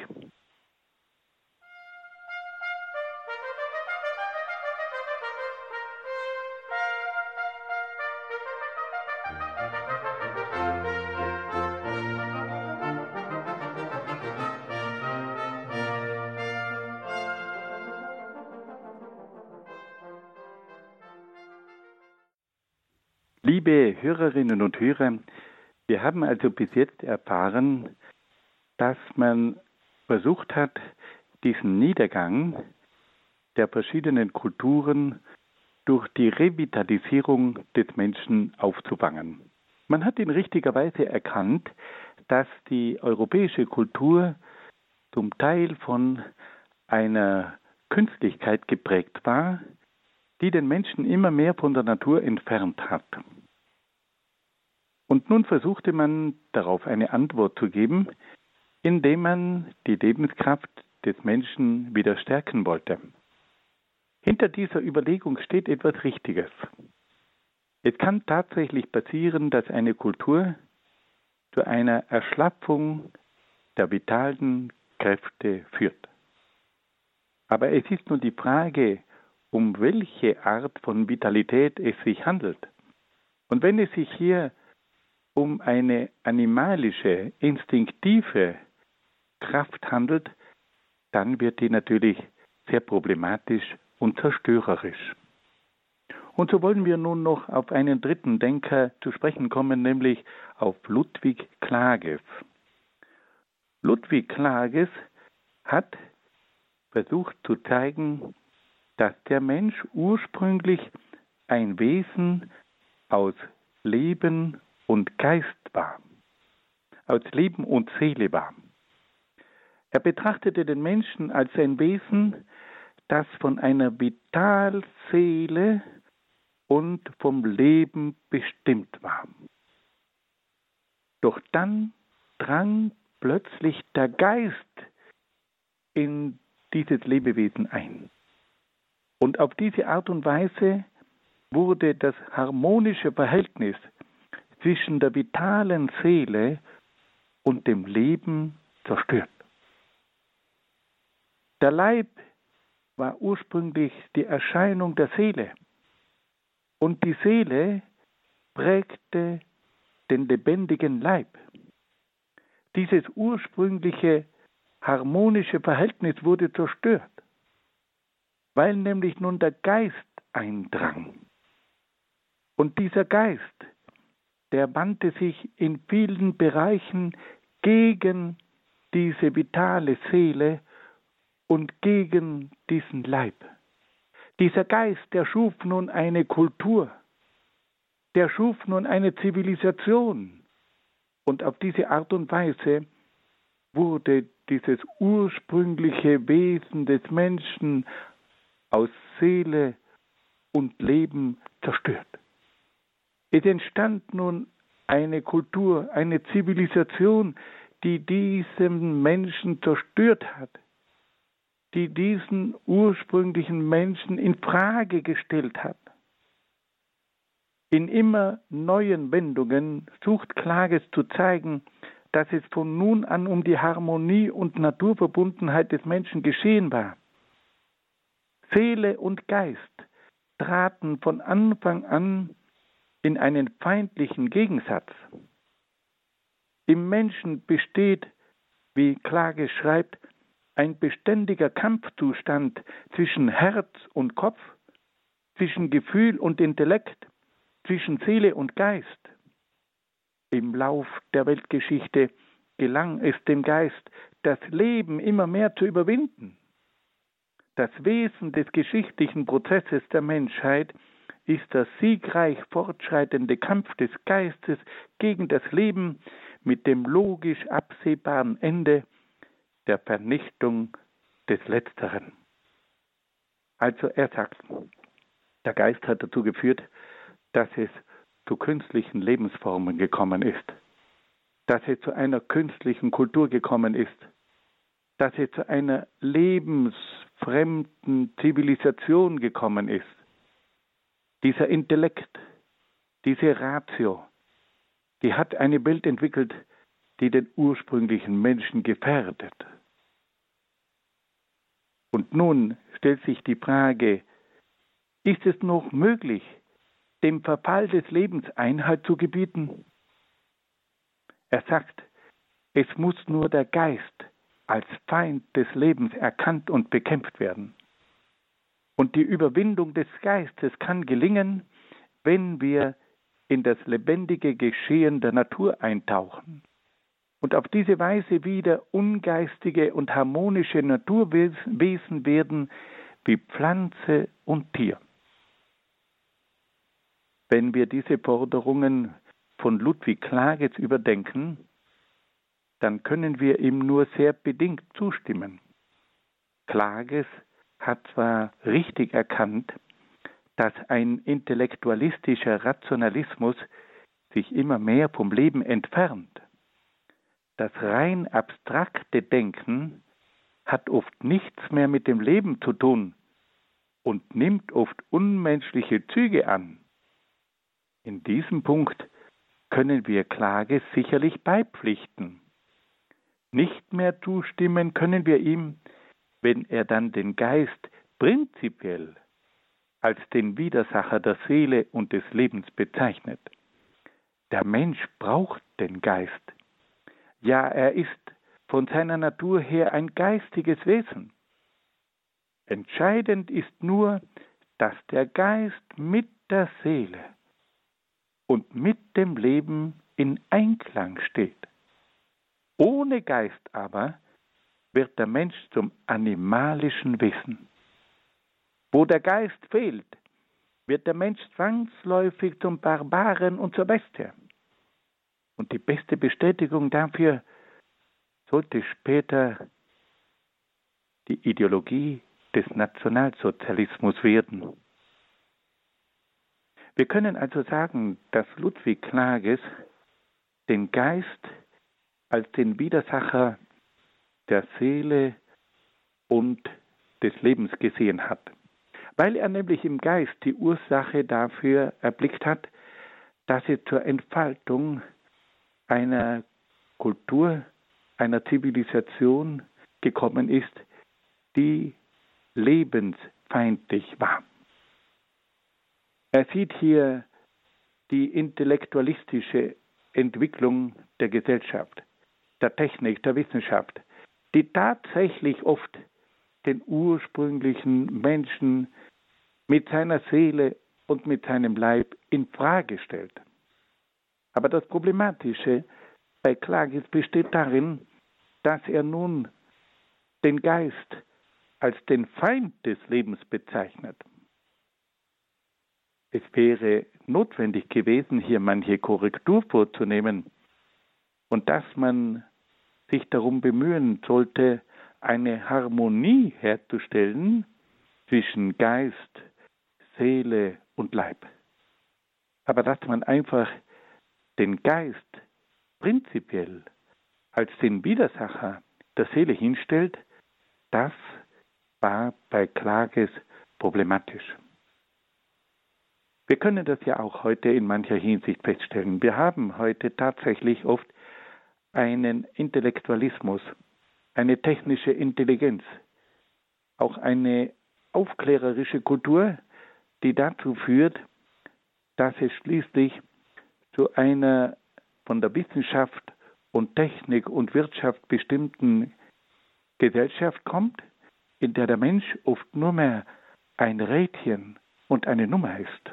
Liebe Hörerinnen und Hörer, wir haben also bis jetzt erfahren, dass man versucht hat, diesen Niedergang der verschiedenen Kulturen durch die Revitalisierung des Menschen aufzufangen. Man hat in richtiger Weise erkannt, dass die europäische Kultur zum Teil von einer Künstlichkeit geprägt war, die den Menschen immer mehr von der Natur entfernt hat. Und nun versuchte man darauf eine Antwort zu geben, indem man die Lebenskraft des Menschen wieder stärken wollte. Hinter dieser Überlegung steht etwas Richtiges. Es kann tatsächlich passieren, dass eine Kultur zu einer Erschlaffung der vitalen Kräfte führt. Aber es ist nun die Frage, um welche Art von Vitalität es sich handelt. Und wenn es sich hier um eine animalische, instinktive Kraft handelt, dann wird die natürlich sehr problematisch und zerstörerisch. Und so wollen wir nun noch auf einen dritten Denker zu sprechen kommen, nämlich auf Ludwig Klages. Ludwig Klages hat versucht zu zeigen, dass der Mensch ursprünglich ein Wesen aus Leben und Geist war, aus Leben und Seele war. Er betrachtete den Menschen als ein Wesen, das von einer Vitalseele und vom Leben bestimmt war. Doch dann drang plötzlich der Geist in dieses Lebewesen ein. Und auf diese Art und Weise wurde das harmonische Verhältnis zwischen der vitalen Seele und dem Leben zerstört. Der Leib war ursprünglich die Erscheinung der Seele und die Seele prägte den lebendigen Leib. Dieses ursprüngliche harmonische Verhältnis wurde zerstört, weil nämlich nun der Geist eindrang. Und dieser Geist, der wandte sich in vielen Bereichen gegen diese vitale Seele und gegen diesen Leib. Dieser Geist, der schuf nun eine Kultur, der schuf nun eine Zivilisation. Und auf diese Art und Weise wurde dieses ursprüngliche Wesen des Menschen aus Seele und Leben zerstört. Es entstand nun eine Kultur, eine Zivilisation, die diesen Menschen zerstört hat, die diesen ursprünglichen Menschen in Frage gestellt hat. In immer neuen Wendungen sucht Klages zu zeigen, dass es von nun an um die Harmonie und Naturverbundenheit des Menschen geschehen war. Seele und Geist traten von Anfang an in einen feindlichen Gegensatz. Im Menschen besteht, wie Klage schreibt, ein beständiger Kampfzustand zwischen Herz und Kopf, zwischen Gefühl und Intellekt, zwischen Seele und Geist. Im Lauf der Weltgeschichte gelang es dem Geist, das Leben immer mehr zu überwinden. Das Wesen des geschichtlichen Prozesses der Menschheit ist der siegreich fortschreitende Kampf des Geistes gegen das Leben mit dem logisch absehbaren Ende der Vernichtung des Letzteren. Also er sagt, der Geist hat dazu geführt, dass es zu künstlichen Lebensformen gekommen ist, dass es zu einer künstlichen Kultur gekommen ist, dass es zu einer lebensfremden Zivilisation gekommen ist. Dieser Intellekt, diese Ratio, die hat eine Welt entwickelt, die den ursprünglichen Menschen gefährdet. Und nun stellt sich die Frage, ist es noch möglich, dem Verfall des Lebens Einhalt zu gebieten? Er sagt, es muss nur der Geist als Feind des Lebens erkannt und bekämpft werden. Und die Überwindung des Geistes kann gelingen, wenn wir in das lebendige Geschehen der Natur eintauchen. Und auf diese Weise wieder ungeistige und harmonische Naturwesen werden wie Pflanze und Tier. Wenn wir diese Forderungen von Ludwig Klages überdenken, dann können wir ihm nur sehr bedingt zustimmen. Klages hat zwar richtig erkannt, dass ein intellektualistischer Rationalismus sich immer mehr vom Leben entfernt. Das rein abstrakte Denken hat oft nichts mehr mit dem Leben zu tun und nimmt oft unmenschliche Züge an. In diesem Punkt können wir Klage sicherlich beipflichten. Nicht mehr zustimmen können wir ihm, wenn er dann den Geist prinzipiell als den Widersacher der Seele und des Lebens bezeichnet. Der Mensch braucht den Geist. Ja, er ist von seiner Natur her ein geistiges Wesen. Entscheidend ist nur, dass der Geist mit der Seele und mit dem Leben in Einklang steht. Ohne Geist aber wird der Mensch zum animalischen Wesen. Wo der Geist fehlt, wird der Mensch zwangsläufig zum Barbaren und zur Bestie. Und die beste Bestätigung dafür sollte später die Ideologie des Nationalsozialismus werden. Wir können also sagen, dass Ludwig Klages den Geist als den Widersacher der Seele und des Lebens gesehen hat, weil er nämlich im Geist die Ursache dafür erblickt hat, dass er zur Entfaltung einer Kultur, einer Zivilisation gekommen ist, die lebensfeindlich war. Er sieht hier die intellektualistische Entwicklung der Gesellschaft der Technik, der Wissenschaft, die tatsächlich oft den ursprünglichen Menschen mit seiner Seele und mit seinem Leib in Frage stellt. Aber das Problematische bei Klages besteht darin, dass er nun den Geist als den Feind des Lebens bezeichnet. Es wäre notwendig gewesen, hier manche Korrektur vorzunehmen und dass man sich darum bemühen sollte, eine Harmonie herzustellen zwischen Geist, Seele und Leib. Aber dass man einfach den Geist prinzipiell als den Widersacher der Seele hinstellt, das war bei Klages problematisch. Wir können das ja auch heute in mancher Hinsicht feststellen. Wir haben heute tatsächlich oft einen Intellektualismus, eine technische Intelligenz, auch eine aufklärerische Kultur, die dazu führt, dass es schließlich zu einer von der Wissenschaft und Technik und Wirtschaft bestimmten Gesellschaft kommt, in der der Mensch oft nur mehr ein Rädchen und eine Nummer ist.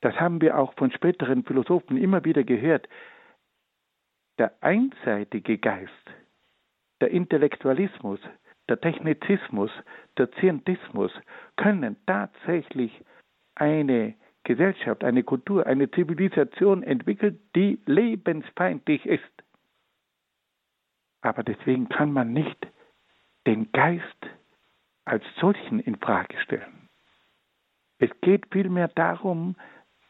Das haben wir auch von späteren Philosophen immer wieder gehört, der einseitige Geist, der Intellektualismus, der Technizismus, der Zientismus können tatsächlich eine Gesellschaft, eine Kultur, eine Zivilisation entwickeln, die lebensfeindlich ist. Aber deswegen kann man nicht den Geist als solchen in Frage stellen. Es geht vielmehr darum,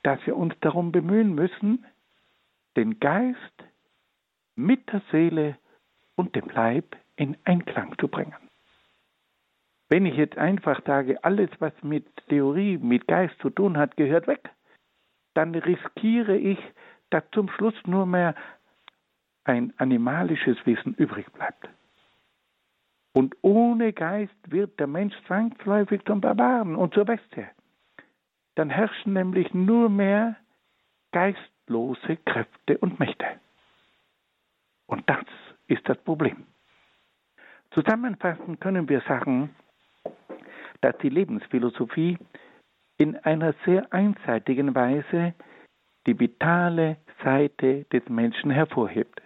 dass wir uns darum bemühen müssen, den Geist mit der Seele und dem Leib in Einklang zu bringen. Wenn ich jetzt einfach sage, alles, was mit Theorie, mit Geist zu tun hat, gehört weg, dann riskiere ich, dass zum Schluss nur mehr ein animalisches Wissen übrig bleibt. Und ohne Geist wird der Mensch zwangsläufig zum Barbaren und zur Bestie. Dann herrschen nämlich nur mehr geistlose Kräfte und Mächte. Und das ist das Problem. Zusammenfassend können wir sagen, dass die Lebensphilosophie in einer sehr einseitigen Weise die vitale Seite des Menschen hervorhebt.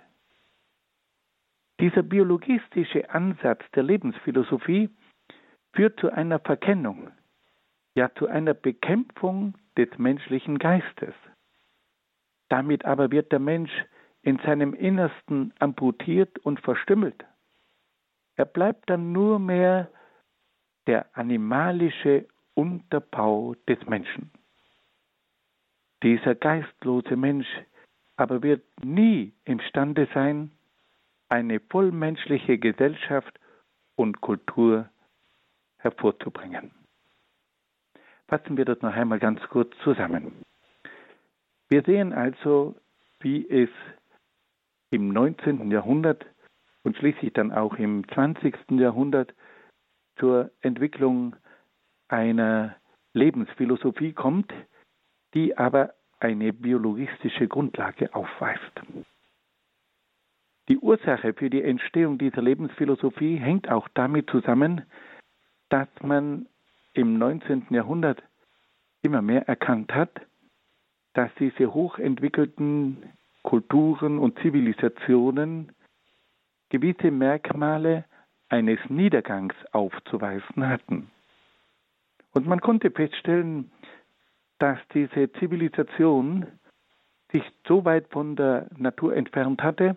Dieser biologistische Ansatz der Lebensphilosophie führt zu einer Verkennung, ja zu einer Bekämpfung des menschlichen Geistes. Damit aber wird der Mensch in seinem Innersten amputiert und verstümmelt. Er bleibt dann nur mehr der animalische Unterbau des Menschen. Dieser geistlose Mensch aber wird nie imstande sein, eine vollmenschliche Gesellschaft und Kultur hervorzubringen. Fassen wir das noch einmal ganz kurz zusammen. Wir sehen also, wie es im 19. Jahrhundert und schließlich dann auch im 20. Jahrhundert zur Entwicklung einer Lebensphilosophie kommt, die aber eine biologistische Grundlage aufweist. Die Ursache für die Entstehung dieser Lebensphilosophie hängt auch damit zusammen, dass man im 19. Jahrhundert immer mehr erkannt hat, dass diese hochentwickelten Kulturen und Zivilisationen gewisse Merkmale eines Niedergangs aufzuweisen hatten. Und man konnte feststellen, dass diese Zivilisation sich so weit von der Natur entfernt hatte,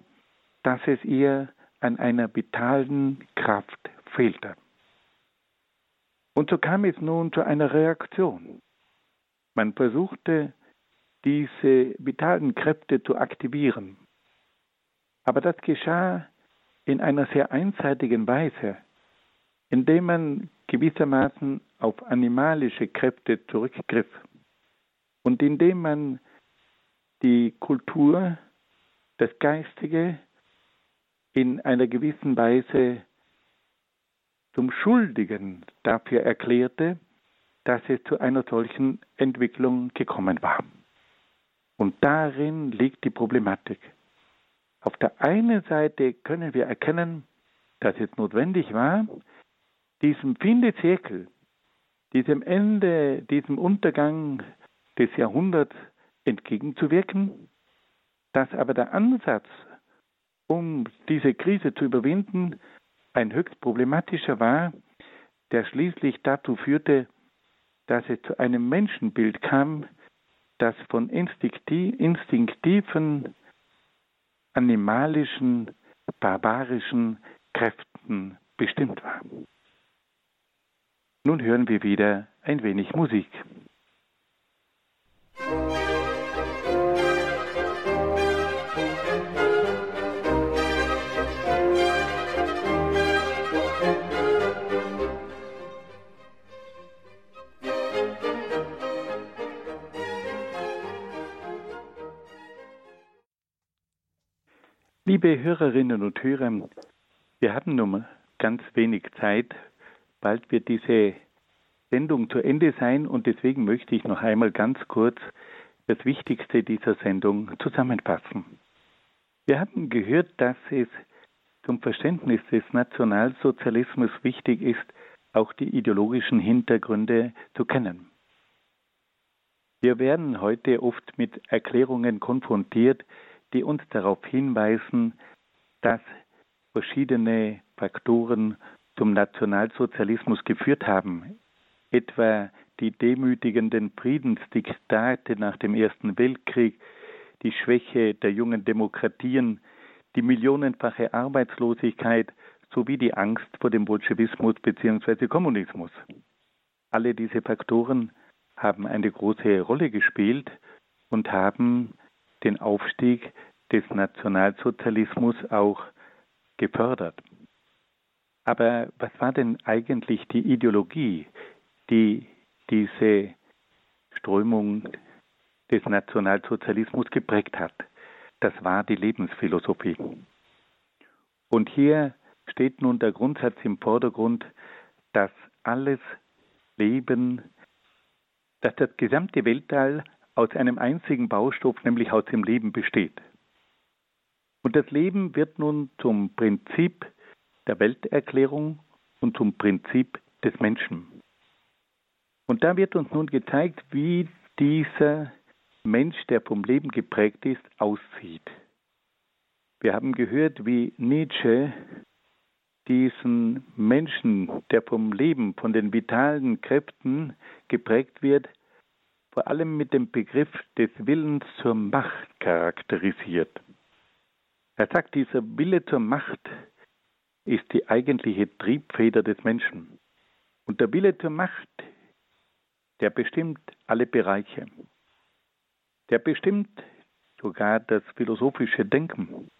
dass es ihr an einer vitalen Kraft fehlte. Und so kam es nun zu einer Reaktion. Man versuchte, diese vitalen Kräfte zu aktivieren. Aber das geschah in einer sehr einseitigen Weise, indem man gewissermaßen auf animalische Kräfte zurückgriff und indem man die Kultur, das Geistige in einer gewissen Weise zum Schuldigen dafür erklärte, dass es zu einer solchen Entwicklung gekommen war. Und darin liegt die Problematik. Auf der einen Seite können wir erkennen, dass es notwendig war, diesem Finde Zirkel, diesem Ende, diesem Untergang des Jahrhunderts entgegenzuwirken, dass aber der Ansatz, um diese Krise zu überwinden, ein höchst problematischer war, der schließlich dazu führte, dass es zu einem Menschenbild kam, das von instinktiven, animalischen, barbarischen Kräften bestimmt war. Nun hören wir wieder ein wenig Musik. Liebe Hörerinnen und Hörer, wir haben nun ganz wenig Zeit. Bald wird diese Sendung zu Ende sein und deswegen möchte ich noch einmal ganz kurz das Wichtigste dieser Sendung zusammenfassen. Wir haben gehört, dass es zum Verständnis des Nationalsozialismus wichtig ist, auch die ideologischen Hintergründe zu kennen. Wir werden heute oft mit Erklärungen konfrontiert, die uns darauf hinweisen, dass verschiedene Faktoren zum Nationalsozialismus geführt haben, etwa die demütigenden Friedensdiktate nach dem Ersten Weltkrieg, die Schwäche der jungen Demokratien, die millionenfache Arbeitslosigkeit sowie die Angst vor dem Bolschewismus bzw. Kommunismus. Alle diese Faktoren haben eine große Rolle gespielt und haben den Aufstieg des Nationalsozialismus auch gefördert. Aber was war denn eigentlich die Ideologie, die diese Strömung des Nationalsozialismus geprägt hat? Das war die Lebensphilosophie. Und hier steht nun der Grundsatz im Vordergrund, dass alles Leben, dass das gesamte Weltall aus einem einzigen Baustoff, nämlich aus dem Leben besteht. Und das Leben wird nun zum Prinzip der Welterklärung und zum Prinzip des Menschen. Und da wird uns nun gezeigt, wie dieser Mensch, der vom Leben geprägt ist, aussieht. Wir haben gehört, wie Nietzsche diesen Menschen, der vom Leben, von den vitalen Kräften geprägt wird, vor allem mit dem Begriff des Willens zur Macht charakterisiert. Er sagt, dieser Wille zur Macht ist die eigentliche Triebfeder des Menschen. Und der Wille zur Macht, der bestimmt alle Bereiche. Der bestimmt sogar das philosophische Denken.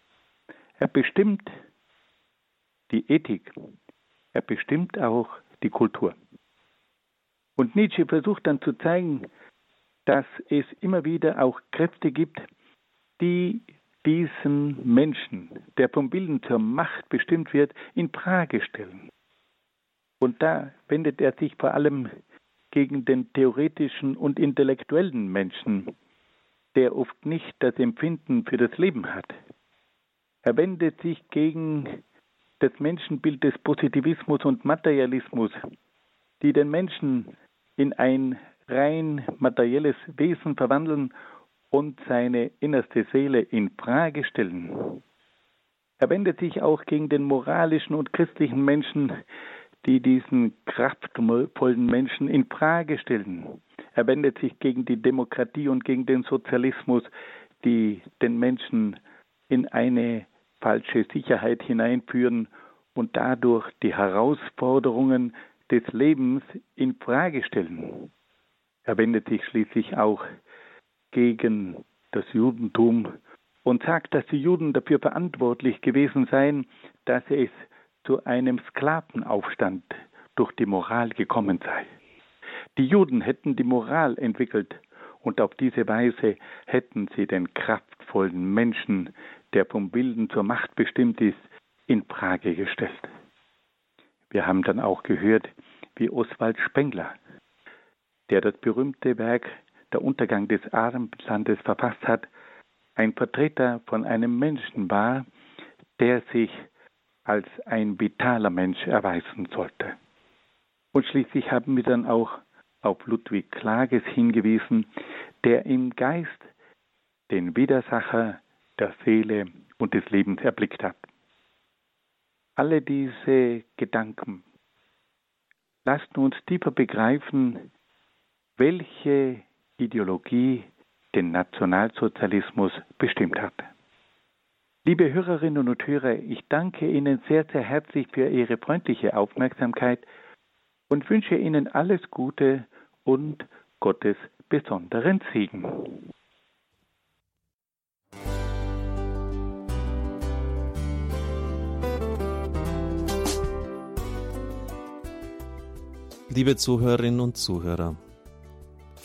Er bestimmt die Ethik. Er bestimmt auch die Kultur. Und Nietzsche versucht dann zu zeigen, dass es immer wieder auch Kräfte gibt, die diesen Menschen, der vom Willen zur Macht bestimmt wird, in Frage stellen. Und da wendet er sich vor allem gegen den theoretischen und intellektuellen Menschen, der oft nicht das Empfinden für das Leben hat. Er wendet sich gegen das Menschenbild des Positivismus und Materialismus, die den Menschen in ein rein materielles Wesen verwandeln und seine innerste Seele in Frage stellen. Er wendet sich auch gegen den moralischen und christlichen Menschen, die diesen kraftvollen Menschen in Frage stellen. Er wendet sich gegen die Demokratie und gegen den Sozialismus, die den Menschen in eine falsche Sicherheit hineinführen und dadurch die Herausforderungen des Lebens in Frage stellen. Er wendet sich schließlich auch gegen das Judentum und sagt, dass die Juden dafür verantwortlich gewesen seien, dass es zu einem Sklavenaufstand durch die Moral gekommen sei. Die Juden hätten die Moral entwickelt und auf diese Weise hätten sie den kraftvollen Menschen, der vom Wilden zur Macht bestimmt ist, in Frage gestellt. Wir haben dann auch gehört, wie Oswald Spengler, der das berühmte Werk Der Untergang des Abendlandes verfasst hat, ein Vertreter von einem Menschen war, der sich als ein vitaler Mensch erweisen sollte. Und schließlich haben wir dann auch auf Ludwig Klages hingewiesen, der im Geist den Widersacher der Seele und des Lebens erblickt hat. Alle diese Gedanken lassen uns tiefer begreifen, welche Ideologie den Nationalsozialismus bestimmt hat. Liebe Hörerinnen und Hörer, ich danke Ihnen sehr, sehr herzlich für Ihre freundliche Aufmerksamkeit und wünsche Ihnen alles Gute und Gottes besonderen Segen. Liebe Zuhörerinnen und Zuhörer,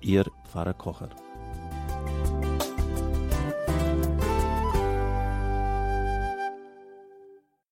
Ihr Pfarrer Kocher.